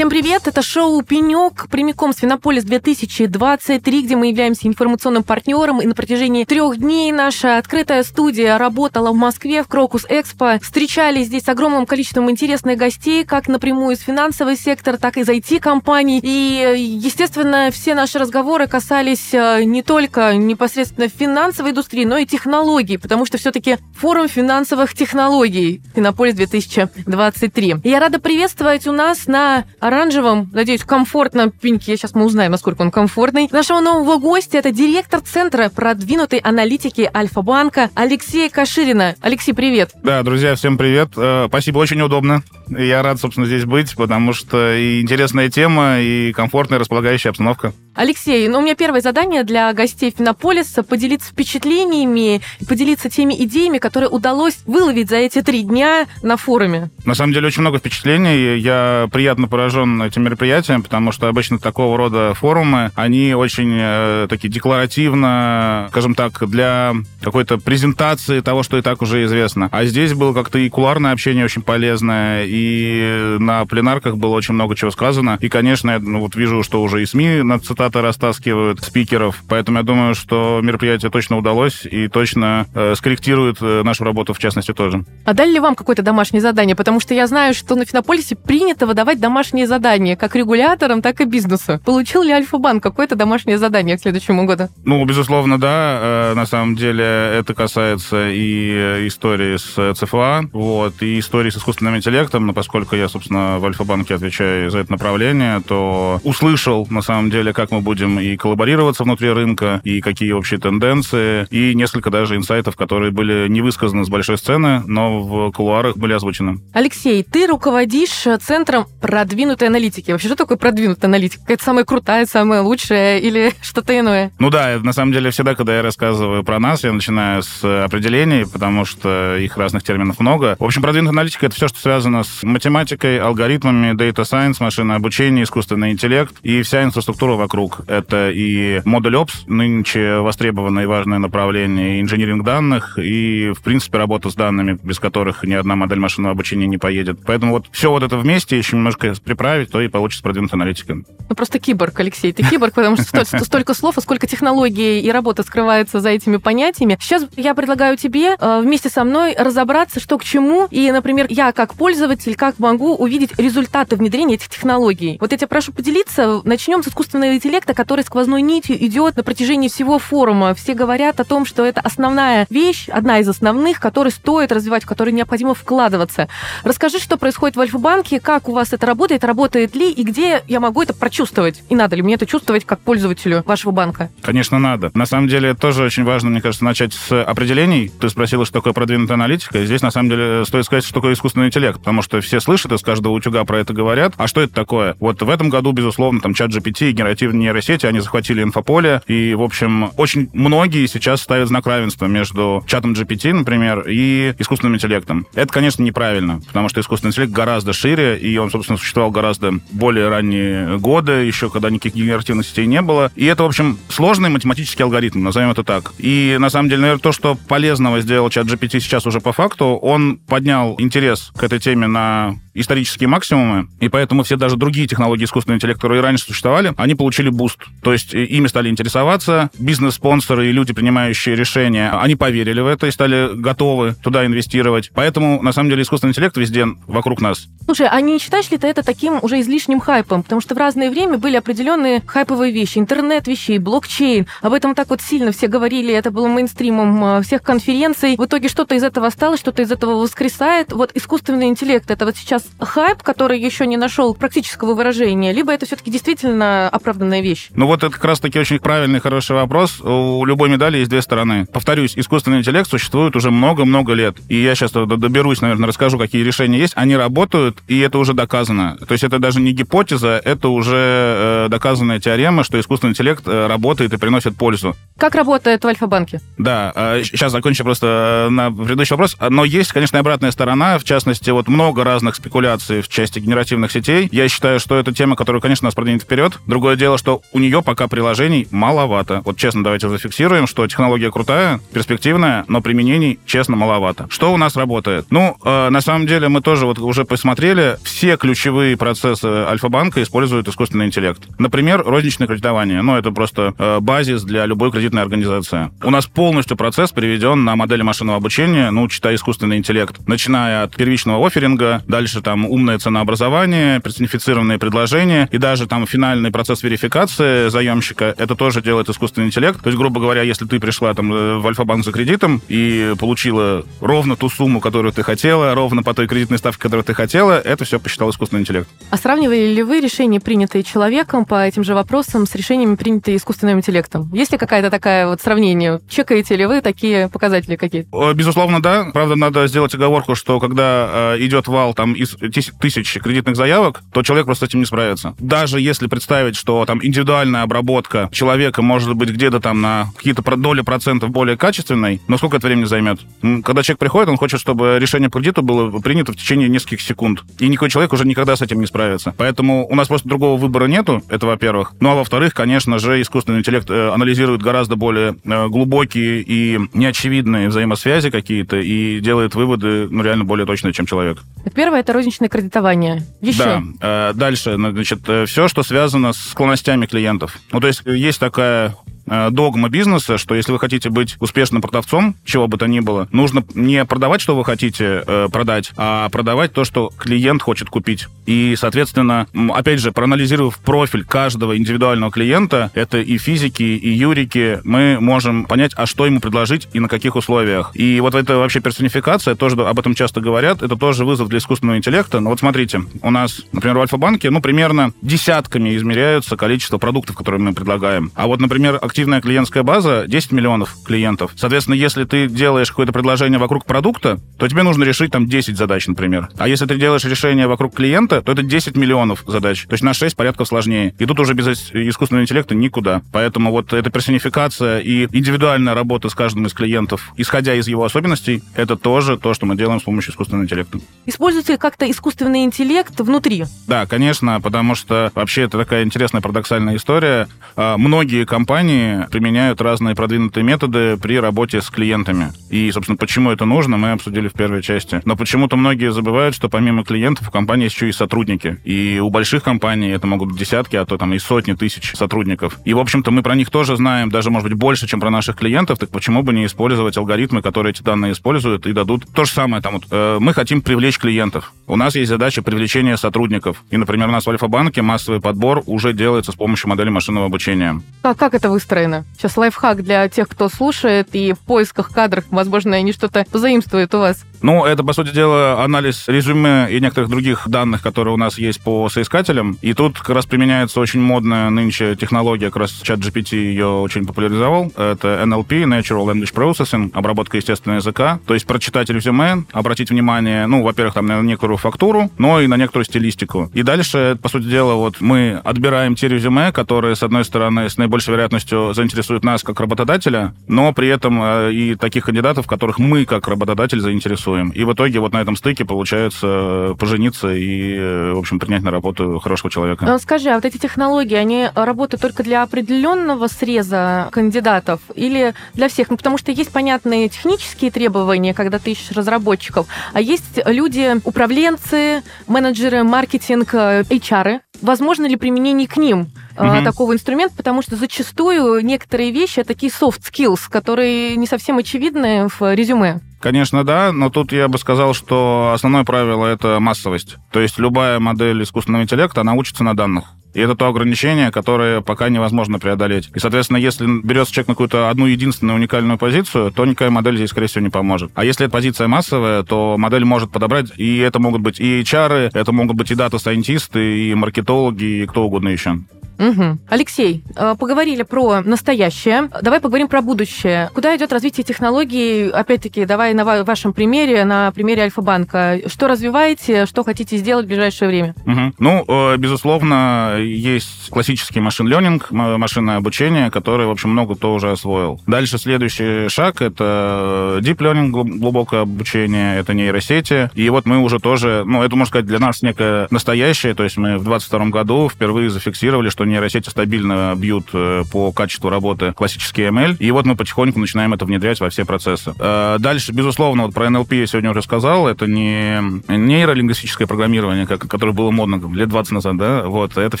Всем привет, это шоу «Пенек», прямиком Свинополис 2023, где мы являемся информационным партнером, и на протяжении трех дней наша открытая студия работала в Москве в Крокус Экспо. Встречались здесь с огромным количеством интересных гостей, как напрямую из финансового сектора, так и из IT-компаний. И, естественно, все наши разговоры касались э, не только непосредственно финансовой индустрии, но и технологий, потому что все-таки форум финансовых технологий Финополис 2023. И я рада приветствовать у нас на оранжевом, надеюсь, комфортном пеньке. Сейчас мы узнаем, насколько он комфортный. Нашего нового гостя это директор Центра продвинутой аналитики Альфа-банка Алексей Каширина. Алексей, привет. Да, друзья, всем привет. Э, спасибо, очень удобно. Я рад, собственно, здесь быть, потому что и интересная тема, и комфортная, располагающая обстановка. Алексей, ну у меня первое задание для гостей Финополиса поделиться впечатлениями, поделиться теми идеями, которые удалось выловить за эти три дня на форуме. На самом деле очень много впечатлений. Я приятно поражен этим мероприятием, потому что обычно такого рода форумы, они очень э, такие декларативно, скажем так, для какой-то презентации того, что и так уже известно. А здесь было как-то и куларное общение очень полезное, и на пленарках было очень много чего сказано. И, конечно, я ну, вот вижу, что уже и СМИ на цитаты растаскивают спикеров, поэтому я думаю, что мероприятие точно удалось и точно э, скорректирует э, нашу работу в частности тоже. А дали ли вам какое-то домашнее задание? Потому что я знаю, что на Финополисе принято выдавать домашние задания как регуляторам, так и бизнесу. Получил ли Альфа-банк какое-то домашнее задание к следующему году? Ну, безусловно, да. Э, на самом деле это касается и истории с ЦФА, вот, и истории с искусственным интеллектом, но поскольку я, собственно, в Альфа-банке отвечаю за это направление, то услышал, на самом деле, как мы будем и коллаборироваться внутри рынка, и какие общие тенденции, и несколько даже инсайтов, которые были не высказаны с большой сцены, но в кулуарах были озвучены. Алексей, ты руководишь Центром продвинутой аналитики. Вообще, что такое продвинутая аналитика? Какая-то самая крутая, самая лучшая или что-то иное? Ну да, на самом деле всегда, когда я рассказываю про нас, я начинаю с определений, потому что их разных терминов много. В общем, продвинутая аналитика — это все, что связано с математикой, алгоритмами, data science, машинное обучение, искусственный интеллект и вся инфраструктура вокруг. Это и модуль Ops, нынче востребованное и важное направление, инжиниринг данных, и, в принципе, работа с данными, без которых ни одна модель машинного обучения не поедет. Поэтому вот все вот это вместе еще немножко приправить, то и получится продвинутая аналитика. Ну, просто киборг, Алексей, ты киборг, потому что столько слов и сколько технологий и работы скрывается за этими понятиями. Сейчас я предлагаю тебе э, вместе со мной разобраться, что к чему, и, например, я как пользователь, как могу увидеть результаты внедрения этих технологий. Вот я тебя прошу поделиться. Начнем с искусственного интеллекта, который сквозной нитью идет на протяжении всего форума. Все говорят о том, что это основная вещь, одна из основных, которую стоит развивать, в которую необходимо вкладываться. Расскажи, что происходит в Альфа-банке, как у вас это работает, работает ли, и где я могу это прочувствовать? И надо ли мне это чувствовать как пользователю вашего банка? Конечно, надо. На самом деле, тоже очень важно, мне кажется, начать с определений. Ты спросила, что такое продвинутая аналитика. Здесь, на самом деле, стоит сказать, что такое искусственный интеллект, потому что все слышат, из каждого утюга про это говорят. А что это такое? Вот в этом году, безусловно, там чат GPT и генеративные нейросети, они захватили инфополе, и, в общем, очень многие сейчас ставят знак равенства между чатом GPT, например, и искусственным интеллектом. Это, конечно, неправильно, потому что искусственный интеллект гораздо шире, и он, собственно, существовал гораздо более ранние годы, еще когда никаких генеративных сетей не было. И это, в общем, сложный математический алгоритм, назовем это так. И, на самом деле, наверное, то, что полезного сделал ChatGPT сейчас уже по факту, он поднял интерес к этой теме на исторические максимумы, и поэтому все даже другие технологии искусственного интеллекта, которые раньше существовали, они получили boost. То есть ими стали интересоваться, бизнес-спонсоры и люди, принимающие решения, они поверили в это и стали готовы туда инвестировать. Поэтому, на самом деле, искусственный интеллект везде вокруг нас. Слушай, а не считаешь ли ты это таким уже излишним хайпом? Потому что в разное время были определенные хайповые вещи. Интернет вещей, блокчейн. Об этом так вот сильно все говорили, это было мейнстримом э, всех конференций. В итоге что-то из этого осталось, что-то из этого воскресает. Вот искусственный интеллект, это вот сейчас хайп, который еще не нашел практического выражения, либо это все-таки действительно оправданная вещь? Ну вот это как раз-таки очень правильный, хороший вопрос. У любой медали есть две стороны. Повторюсь, искусственный интеллект существует уже много-много лет. И я сейчас доберусь, наверное, расскажу, какие решения есть. Они работают, и это уже доказано. То есть это даже не гипотеза, это уже э, доказанная теорема, что искусственный интеллект э, работает и приносит пользу. Как работает в Альфа-банке? Да, э, сейчас закончу просто на предыдущий вопрос. Но есть, конечно, обратная сторона. В частности, вот много разных спекуляций спекуляции в части генеративных сетей. Я считаю, что это тема, которая, конечно, нас продвинет вперед. Другое дело, что у нее пока приложений маловато. Вот честно, давайте зафиксируем, что технология крутая, перспективная, но применений, честно, маловато. Что у нас работает? Ну, э, на самом деле, мы тоже вот уже посмотрели, все ключевые процессы Альфа-банка используют искусственный интеллект. Например, розничное кредитование. Ну, это просто э, базис для любой кредитной организации. У нас полностью процесс переведен на модели машинного обучения, ну, читая искусственный интеллект, начиная от первичного офферинга, дальше там умное ценообразование, персонифицированные предложения, и даже там финальный процесс верификации заемщика, это тоже делает искусственный интеллект. То есть, грубо говоря, если ты пришла там э, в Альфа-банк за кредитом и получила ровно ту сумму, которую ты хотела, ровно по той кредитной ставке, которую ты хотела, это все посчитал искусственный интеллект. А сравнивали ли вы решения, принятые человеком по этим же вопросам, с решениями, принятые искусственным интеллектом? Есть ли какая-то такая вот сравнение? Чекаете ли вы такие показатели какие-то? Безусловно, да. Правда, надо сделать оговорку, что когда э, идет вал там из тысяч кредитных заявок, то человек просто с этим не справится. Даже если представить, что там индивидуальная обработка человека может быть где-то там на какие-то доли процентов более качественной, но сколько это времени займет? Когда человек приходит, он хочет, чтобы решение по кредиту было принято в течение нескольких секунд. И никакой человек уже никогда с этим не справится. Поэтому у нас просто другого выбора нету, это во-первых. Ну а во-вторых, конечно же, искусственный интеллект э, анализирует гораздо более э, глубокие и неочевидные взаимосвязи какие-то и делает выводы, ну, реально более точные, чем человек. Первое — это розничное кредитование. Еще? Да. Э, дальше, значит, все, что связано с склонностями клиентов. Ну, то есть есть такая Э, догма бизнеса, что если вы хотите быть успешным продавцом, чего бы то ни было, нужно не продавать, что вы хотите э, продать, а продавать то, что клиент хочет купить. И, соответственно, опять же, проанализировав профиль каждого индивидуального клиента, это и физики, и юрики, мы можем понять, а что ему предложить и на каких условиях. И вот это вообще персонификация, тоже об этом часто говорят, это тоже вызов для искусственного интеллекта. Но вот смотрите, у нас, например, в Альфа-банке, ну, примерно десятками измеряются количество продуктов, которые мы предлагаем. А вот, например, актив активная клиентская база 10 миллионов клиентов. Соответственно, если ты делаешь какое-то предложение вокруг продукта, то тебе нужно решить там 10 задач, например. А если ты делаешь решение вокруг клиента, то это 10 миллионов задач. То есть на 6 порядков сложнее. И тут уже без искусственного интеллекта никуда. Поэтому вот эта персонификация и индивидуальная работа с каждым из клиентов, исходя из его особенностей, это тоже то, что мы делаем с помощью искусственного интеллекта. Используете как-то искусственный интеллект внутри? Да, конечно, потому что вообще это такая интересная парадоксальная история. А, многие компании применяют разные продвинутые методы при работе с клиентами. И, собственно, почему это нужно, мы обсудили в первой части. Но почему-то многие забывают, что помимо клиентов в компании есть еще и сотрудники. И у больших компаний это могут быть десятки, а то там и сотни тысяч сотрудников. И, в общем-то, мы про них тоже знаем, даже, может быть, больше, чем про наших клиентов, так почему бы не использовать алгоритмы, которые эти данные используют и дадут то же самое. Там вот, э, мы хотим привлечь клиентов. У нас есть задача привлечения сотрудников. И, например, у нас в Альфа-банке массовый подбор уже делается с помощью модели машинного обучения. А как это выстроено? Выстроено. Сейчас лайфхак для тех, кто слушает и в поисках кадров, возможно, они что-то позаимствуют у вас. Ну, это, по сути дела, анализ резюме и некоторых других данных, которые у нас есть по соискателям. И тут как раз применяется очень модная нынче технология, как раз чат GPT ее очень популяризовал. Это NLP, Natural Language Processing, обработка естественного языка. То есть прочитать резюме, обратить внимание, ну, во-первых, там на некоторую фактуру, но и на некоторую стилистику. И дальше, по сути дела, вот мы отбираем те резюме, которые, с одной стороны, с наибольшей вероятностью заинтересуют нас как работодателя, но при этом э, и таких кандидатов, которых мы как работодатель заинтересуем. И в итоге вот на этом стыке получается э, пожениться и, э, в общем, принять на работу хорошего человека. Но скажи, а вот эти технологии, они работают только для определенного среза кандидатов или для всех? Ну, потому что есть понятные технические требования, когда ты ищешь разработчиков, а есть люди, управленцы, менеджеры, маркетинг, HR. Возможно ли применение к ним? Угу. такого инструмента, потому что зачастую некоторые вещи такие soft skills, которые не совсем очевидны в резюме. Конечно, да, но тут я бы сказал, что основное правило — это массовость. То есть любая модель искусственного интеллекта, она учится на данных. И это то ограничение, которое пока невозможно преодолеть. И, соответственно, если берется человек на какую-то одну единственную уникальную позицию, то никакая модель здесь, скорее всего, не поможет. А если эта позиция массовая, то модель может подобрать, и это могут быть и HR, это могут быть и дата-сайентисты, и маркетологи, и кто угодно еще. Угу. Алексей, э, поговорили про настоящее. Давай поговорим про будущее. Куда идет развитие технологий? Опять-таки, давай на вашем примере, на примере Альфа-банка. Что развиваете, что хотите сделать в ближайшее время? Угу. Ну, э, безусловно, есть классический машин ленинг, машинное обучение, которое, в общем, много кто уже освоил. Дальше следующий шаг — это deep learning, глубокое обучение, это нейросети. И вот мы уже тоже, ну, это, можно сказать, для нас некое настоящее, то есть мы в 22 году впервые зафиксировали, что нейросети стабильно бьют э, по качеству работы классический ML, и вот мы потихоньку начинаем это внедрять во все процессы. Э, дальше, безусловно, вот про NLP я сегодня уже сказал, это не нейролингвистическое программирование, как, которое было модно лет 20 назад, да, вот, это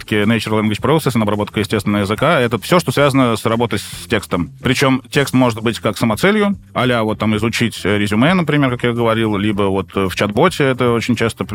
все-таки Natural Language Processing, обработка естественного языка, это все, что связано с работой с текстом. Причем текст может быть как самоцелью, а вот там изучить резюме, например, как я говорил, либо вот в чат-боте, это очень часто,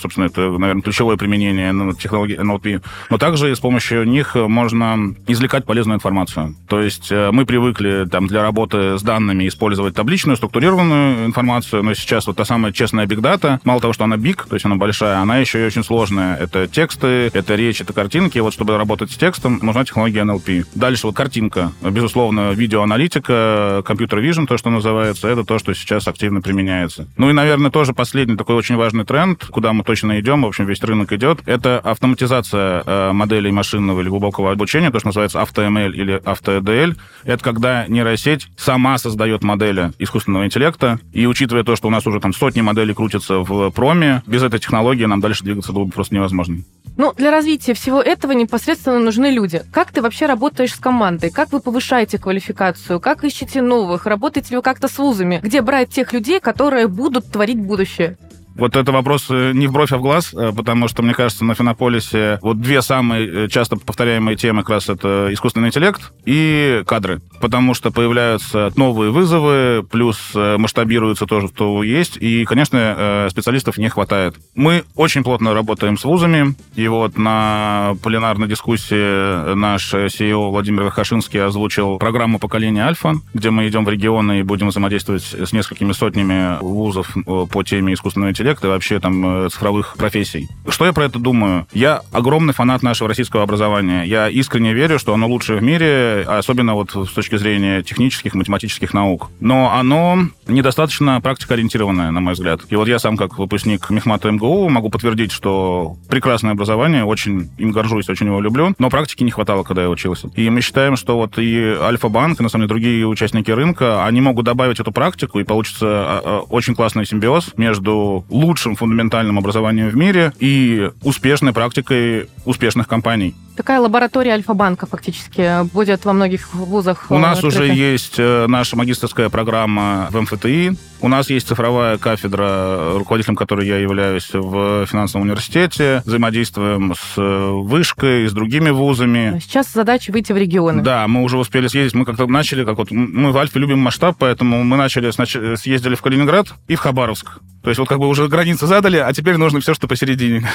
собственно, это, наверное, ключевое применение технологии NLP, но также с помощью них можно извлекать полезную информацию. То есть э, мы привыкли там для работы с данными использовать табличную, структурированную информацию, но сейчас вот та самая честная data, мало того, что она big, то есть она большая, она еще и очень сложная. Это тексты, это речь, это картинки. Вот чтобы работать с текстом, нужна технология NLP. Дальше вот картинка. Безусловно, видеоаналитика, компьютер vision, то, что называется, это то, что сейчас активно применяется. Ну и, наверное, тоже последний такой очень важный тренд, куда мы точно идем, в общем, весь рынок идет, это автоматизация э, моделей машинного или глубокого обучения, то, что называется AutoML или AutoEDL. Это когда нейросеть сама создает модели искусственного интеллекта, и учитывая то, что у нас уже там сотни моделей крутятся в проме, без этой технологии нам дальше двигаться было бы просто невозможно. Ну, для развития всего этого непосредственно нужны люди. Как ты вообще работаешь с командой? Как вы повышаете квалификацию? Как ищете новых? Работаете ли вы как-то с вузами? Где брать тех людей, которые будут творить будущее? Вот это вопрос э, не в бровь, а в глаз, э, потому что, мне кажется, на Финополисе вот две самые э, часто повторяемые темы как раз это искусственный интеллект и кадры. Потому что появляются новые вызовы, плюс масштабируется то, что есть, и, конечно, специалистов не хватает. Мы очень плотно работаем с вузами, и вот на пленарной дискуссии наш CEO Владимир Хашинский озвучил программу поколения Альфа, где мы идем в регионы и будем взаимодействовать с несколькими сотнями вузов по теме искусственного интеллекта интеллекта и вообще там э, цифровых профессий. Что я про это думаю? Я огромный фанат нашего российского образования. Я искренне верю, что оно лучшее в мире, особенно вот с точки зрения технических, математических наук. Но оно недостаточно практикоориентированное, на мой взгляд. И вот я сам, как выпускник Мехмата МГУ, могу подтвердить, что прекрасное образование, очень им горжусь, очень его люблю, но практики не хватало, когда я учился. И мы считаем, что вот и Альфа-банк, и на самом деле другие участники рынка, они могут добавить эту практику, и получится а, а, очень классный симбиоз между лучшим фундаментальным образованием в мире и успешной практикой успешных компаний. Такая лаборатория Альфа-банка фактически будет во многих вузах. У нас открыта. уже есть э, наша магистрская программа в МФТИ. У нас есть цифровая кафедра, руководителем которой я являюсь в финансовом университете. Взаимодействуем с э, вышкой, с другими вузами. Сейчас задача выйти в регионы. Да, мы уже успели съездить. Мы как-то начали, как вот мы в Альфе любим масштаб, поэтому мы начали, съездили в Калининград и в Хабаровск. То есть вот как бы уже границы задали, а теперь нужно все, что посередине.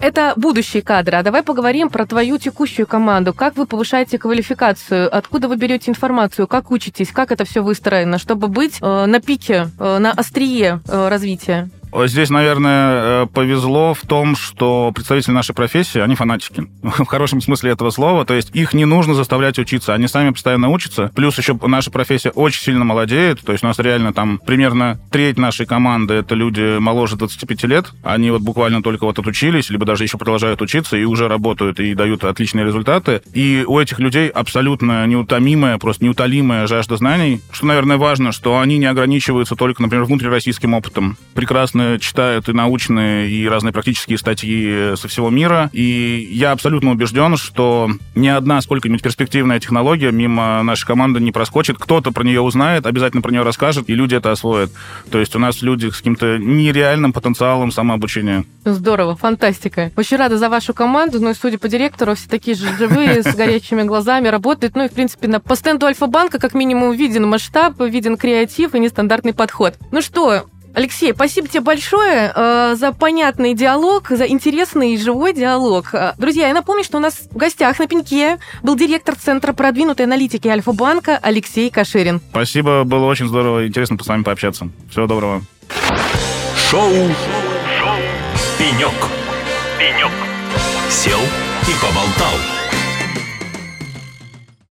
Это будущие кадры. А давай поговорим про твою текущую команду. Как вы повышаете квалификацию? Откуда вы берете информацию? Как учитесь? Как это все выстроено, чтобы быть э, на пике, э, на острие э, развития? Здесь, наверное, э, повезло в том, что представители нашей профессии, они фанатики. В хорошем смысле этого слова. То есть их не нужно заставлять учиться. Они сами постоянно учатся. Плюс еще наша профессия очень сильно молодеет. То есть у нас реально там примерно треть нашей команды — это люди моложе 25 лет. Они вот буквально только вот отучились, либо даже еще продолжают учиться и уже работают и дают отличные результаты. И у этих людей абсолютно неутомимая, просто неутолимая жажда знаний. Что, наверное, важно, что они не ограничиваются только, например, внутрироссийским опытом. Прекрасно прекрасно читают и научные, и разные практические статьи со всего мира. И я абсолютно убежден, что ни одна сколько-нибудь перспективная технология мимо нашей команды не проскочит. Кто-то про нее узнает, обязательно про нее расскажет, и люди это освоят. То есть у нас люди с каким-то нереальным потенциалом самообучения. Здорово, фантастика. Очень рада за вашу команду, ну и судя по директору, все такие же живые, с горячими глазами работают. Ну и, в принципе, по стенду Альфа-банка как минимум виден масштаб, виден креатив и нестандартный подход. Ну что, Алексей, спасибо тебе большое э, за понятный диалог, за интересный и живой диалог. Э, друзья, я напомню, что у нас в гостях на пеньке был директор Центра продвинутой аналитики Альфа-банка Алексей Каширин. Спасибо, было очень здорово и интересно с вами пообщаться. Всего доброго. Шоу, Шоу. «Пенек». «Пенек». Сел и поболтал.